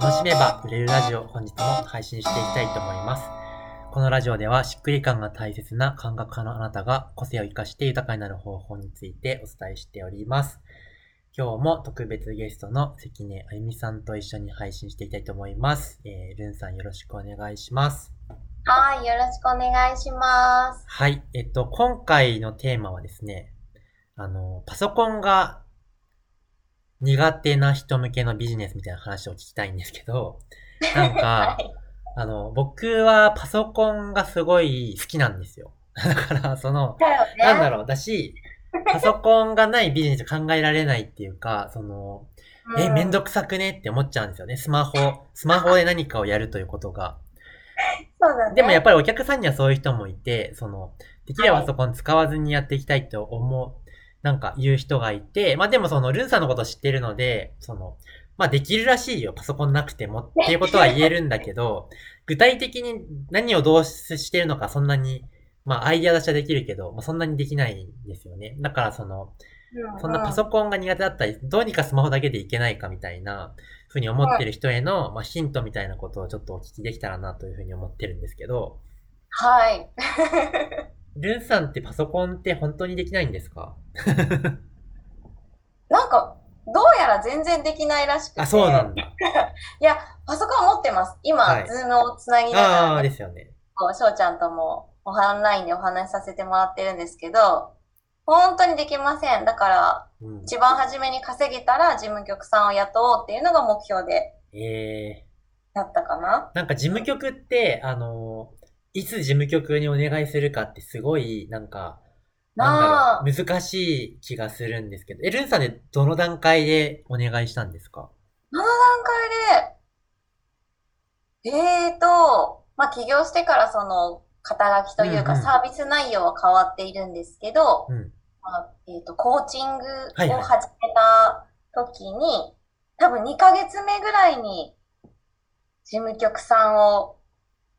楽しめば売れるラジオ本日も配信していきたいと思います。このラジオではしっくり感が大切な感覚派のあなたが個性を活かして豊かになる方法についてお伝えしております。今日も特別ゲストの関根あゆみさんと一緒に配信していきたいと思います。えー、ルンさんよろしくお願いします。はい、よろしくお願いします。はい。えっと、今回のテーマはですね、あの、パソコンが苦手な人向けのビジネスみたいな話を聞きたいんですけど、なんか、はい、あの、僕はパソコンがすごい好きなんですよ。だから、その、ね。なんだろう、だし、パソコンがないビジネス考えられないっていうか、その、うんえ、めんどくさくねって思っちゃうんですよね。スマホ、スマホで何かをやるということが。そうだね。でもやっぱりお客さんにはそういう人もいて、その、できればパソコン使わずにやっていきたいと思う、なんか言う人がいて、まあでもその、ルンさんのこと知ってるので、その、まあできるらしいよ、パソコンなくてもっていうことは言えるんだけど、具体的に何をどうしてるのかそんなに、まあアイデア出しはできるけど、まあ、そんなにできないんですよね。だからその、うん、そんなパソコンが苦手だったり、どうにかスマホだけでいけないかみたいな、ふうに思ってる人への、まあ、ヒントみたいなことをちょっとお聞きできたらなというふうに思ってるんですけど、はい。ルンさんってパソコンって本当にできないんですか？なんか、どうやら全然できないらしくて。あ、そうなんだ。いや、パソコン持ってます。今、はいズームをつなぎながああー、ら、ね、ですよね。こう翔ちゃんともオンラインでお話しさせてもらってるんですけど、本当にできません。だから、うん。一番初めに稼げたら事務局さんを雇おうっていうのが目標でえやったかな。ー、なんか事務局って、あのーいつ事務局にお願いするかってすごい、なんか、なんだろう、難しい気がするんですけど、え、ルンさんでどの段階でお願いしたんですか？この段階で、えーと、まあ、起業してからその、肩書きというかサービス内容は変わっているんですけど、うん。まあえーと、コーチングはいはいを始めた時に、多分2ヶ月目ぐらいに、事務局さんを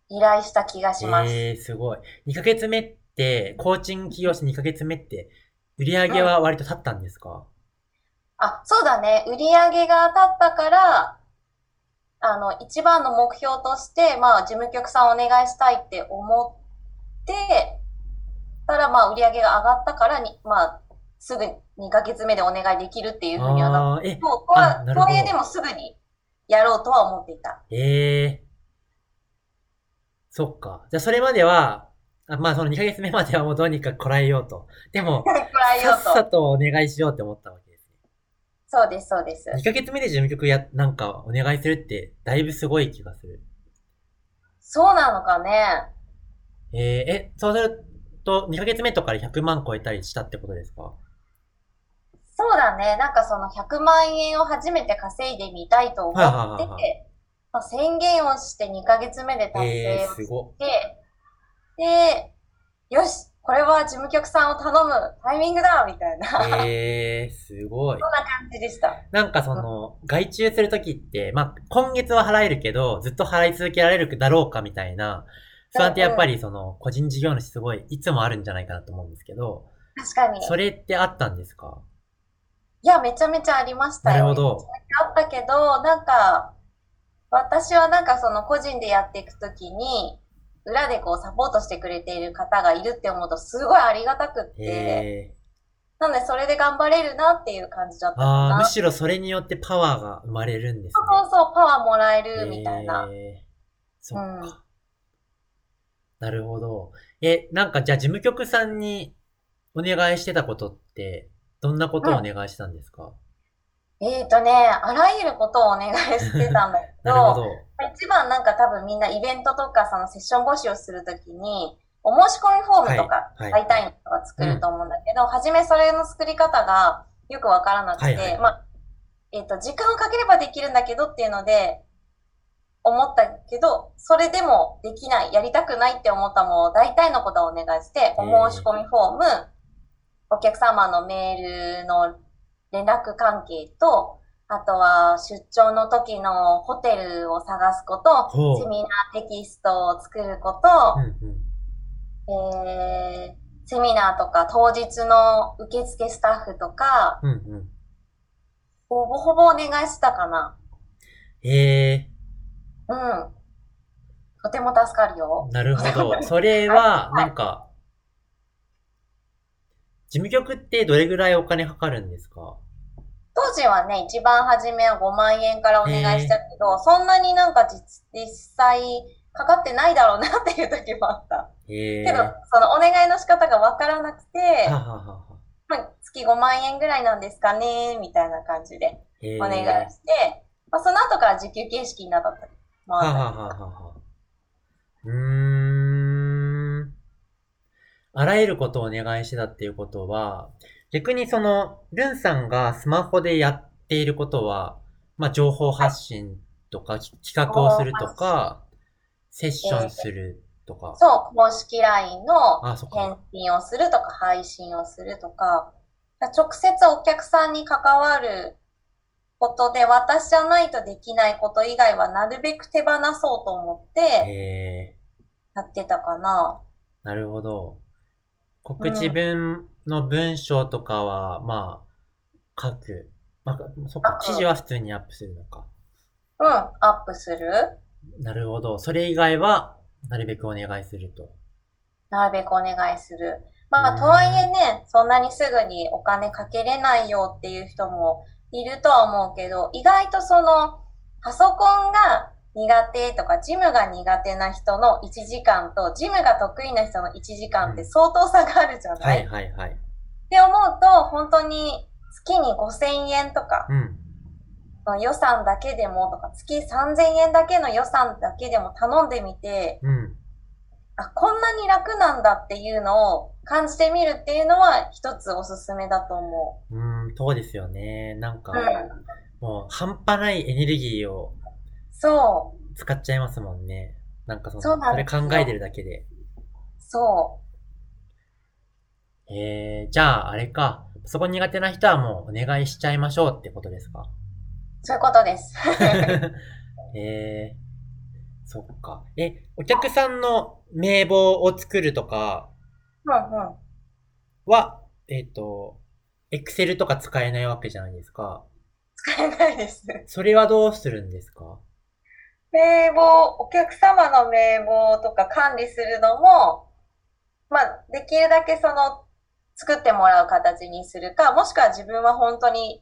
依頼した気がします。えー、すごい。2ヶ月目って、コーチング起業して2ヶ月目って、売り上げは割と立ったんですか、あ、そうだね。売り上げが当たったから、あの、一番の目標として、まあ、事務局さんお願いしたいって思って、たら、まあ、売り上げが上がったからに、まあ、すぐ2ヶ月目でお願いできるっていうふうにはなっあー、え、と、とはあなるほどとはいえでもすぐにやろうとは思っていた。ええそっか。じゃあそれまでは、あまあその2ヶ月目まではもうどうにかこらえようと。でも、こらえようさっさと。とお願いしようって思ったわけですね。そうです、そうです。2ヶ月目で事務局や、なんかお願いするって、だいぶすごい気がする。そうなのかね。えー、え、そうすると、2ヶ月目とかで100万超えたりしたってことですか？そうだね。なんかその100万円を初めて稼いでみたいと思はいはいはいはって、まあ、宣言をして2ヶ月目で達えー、成を。して、で、よし、これは事務局さんを頼むタイミングだみたいな、そんなえー、すごい。感じでした。なんかその、外注するときって、まあ、今月は払えるけど、ずっと払い続けられるだろうかみたいな、不安ってやっぱりその、個人事業主すごい、いつもあるんじゃないかなと思うんですけど、確かに。それってあったんですか？いや、めちゃめちゃありましたよ。なるほどめちゃめちゃあったけど、なんか、私はなんかその個人でやっていくときに、裏でこうサポートしてくれている方がいるって思うとすごいありがたくって、えなのでそれで頑張れるなっていう感じだっー、た。あーむしろそれによってパワーが生まれるんですそうそうそう、パワーもらえるね。みたいな。えー、そっうんか。なるほど。え、なんかじゃあ事務局さんにお願いしてたことって、どんなことをお願いしたんですか、えーとね、あらゆることをお願いしてたんだけど、ど。一番なんか多分みんなイベントとかそのセッション募集をするときに、お申し込みフォームとかはいはい大体の人が作ると思うんだけど、初めそれの作り方がよくわからなくて、はいはいまあ、えっ、と、時間をかければできるんだけどっていうので、思ったけど、それでもできない、やりたくないって思ったもう大体のことをお願いして、お申し込みフォーム、お客様のメールの連絡関係と、あとは出張の時のホテルを探すことセミナーテキストを作ること、うんうん。えー、セミナーとか当日の受付スタッフとか、うんうん。ほぼほぼお願いしたかな。へえ、うん。とても助かるよ。なるほど。それは、なんか、事務局ってどれぐらいお金かかるんですか？当時はね、一番初めは5万円からお願いしたけど、そんなになんか実実際かかってないだろうなっていう時もあった。けど、そのお願いの仕方がわからなくて、はははは。まあ、月5万円ぐらいなんですかね、みたいな感じで。お願いして、まあ、その後から時給形式になったりもはあったはははは。うーん。あらゆることをお願いしてたっていうことは、逆にその、ルンさんがスマホでやっていることは、まあ、情報発信とか、き企画をするとか、セッションするとか。そう、公式 LINE の返か。信をするとか、配信をするとか、直接お客さんに関わることで、私じゃないとできないこと以外はなるべく手放そうと思って。やってたかな。なるほど。告知文の文章とかは、まあ、書く。まあ、そっか、記事は普通にアップするのか。うん、アップする。なるほど。それ以外は、なるべくお願いすると。なるべくお願いする。まあ、うんとはいえね、そんなにすぐにお金かけれないよっていう人もいるとは思うけど、意外とその、パソコンが苦手とか、ジムが苦手な人の1時間と、ジムが得意な人の1時間って相当差があるじゃない、はいはいはい。って思うと、本当に月に5000円とかうん。の予算だけでもとか、月3000円だけの予算だけでも頼んでみて、うん。あ、こんなに楽なんだっていうのを感じてみるっていうのは一つおすすめだと思うーん、そうですよね。なんかう。う、ん。もう、半端ないエネルギーをそ使っちゃいますもんね。なんかその、そそれ考えてるだけで。う、そえー、じゃあ、あれか。そこ苦手な人はもうお願いしちゃいましょうってことですか？う、そういうことです。えー、そっか。え、お客さんの名簿を作るとかうんうん。は、えっ、と、エクセルとか使えないわけじゃないですか。使えないです。それはどうするんですか？名簿、お客様の名簿とか管理するのも、まあ、できるだけその、作ってもらう形にするか、もしくは自分は本当に、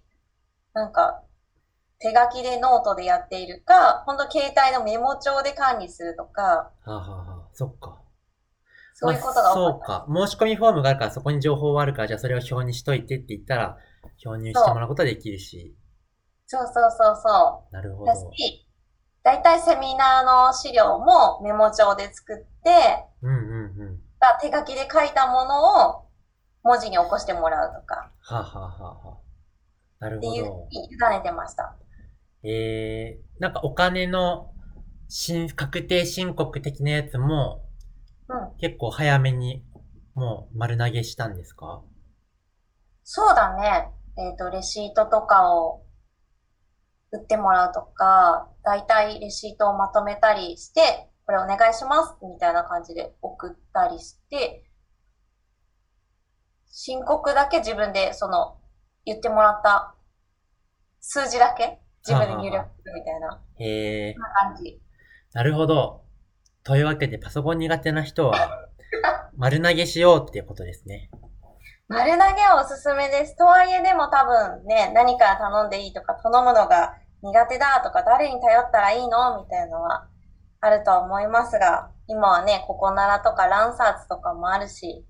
なんか、手書きでノートでやっているか、本当携帯のメモ帳で管理するとか、はあ、はあはあ、そっか。そういうことがまあそうか。申し込みフォームがあるからそこに情報はあるから、じゃあそれを表にしといてって言ったら、表入してもらうことはできるし。た。そうそうそうそなるほう。だど。し、だいたいセミナーの資料もメモ帳で作って、うんうんうん。手書きで書いたものを文字に起こしてもらうとか、はあ、はあはあはあ、なるっていうふうほど。に委ねてました。えー、なんかお金の申確定申告的なやつもうん。結構早めにもう丸投げしたんですか？そうだね。えっ、と、レシートとかを売ってもらうとか、だいたいレシートをまとめたりして、これお願いします、みたいな感じで送ったりして、申告だけ自分で、その、言ってもらった数字だけ自分で入力するみたいなへえ感じ。なるほど。というわけでパソコン苦手な人は 丸投げしようっていうことですね。丸投げはおすすめです。とはいえでも多分ね、何から頼んでいいとか、頼むのが苦手だとか、誰に頼ったらいいのみたいのはあると思いますが、今はね、ココナラとかランサーズとかもあるし、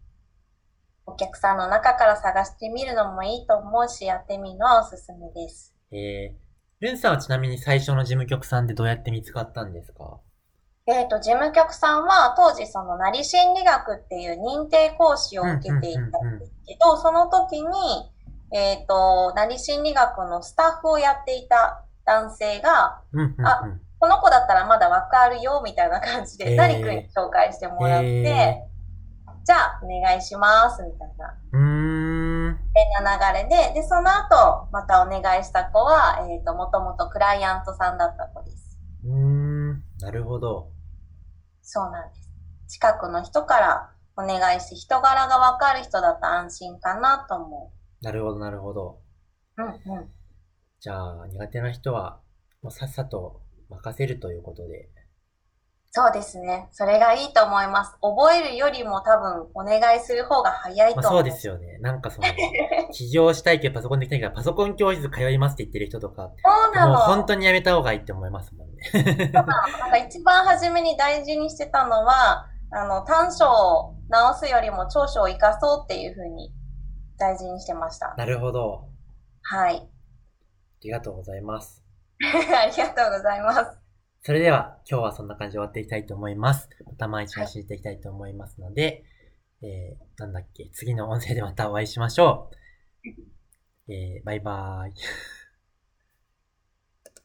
お客さんの中から探してみるのもいいと思うし、やってみるのはおすすめです。えー、ルンさんはちなみに最初の事務局さんでどうやって見つかったんですか？えっ、と、事務局さんは当時その、なり心理学っていう認定講師を受けていたんですけど、その時に、えっ、と、なり心理学のスタッフをやっていた男性が、うんうんうん。あこの子だったらまだわかるよ、みたいな感じで、へーダリ君に紹介してもらって、へじゃあ、お願いします、みたいな、うーん。変な流れで、で、その後、またお願いした子は、えっ、と、もともとクライアントさんだった子です。うーん。なるほど。そうなんです。近くの人からお願いして、人柄がわかる人だと安心かなと思なるほど、なるほど。う。うんうん。じゃあ、苦手な人は、もうさっさと任せるということで。そうですね。それがいいと思います。覚えるよりも多分お願いする方が早いとまあ、思う。そうですよね。なんかその、起業したいけどパソコンできないからパソコン教室通いますって言ってる人とか、そうなの。もう本当にやめた方がいいって思いますもんね。なんか一番初めに大事にしてたのは、あの、短所を直すよりも長所を生かそうっていうふうに大事にしてました。なるほど。はい。ありがとうございます。ありがとうございます。それでは今日はそんな感じで終わっていきたいと思います。また毎日走っていきたいと思いますので、えー、なんだっけ、次の音声でまたお会いしましょう。えー、バイバーイ。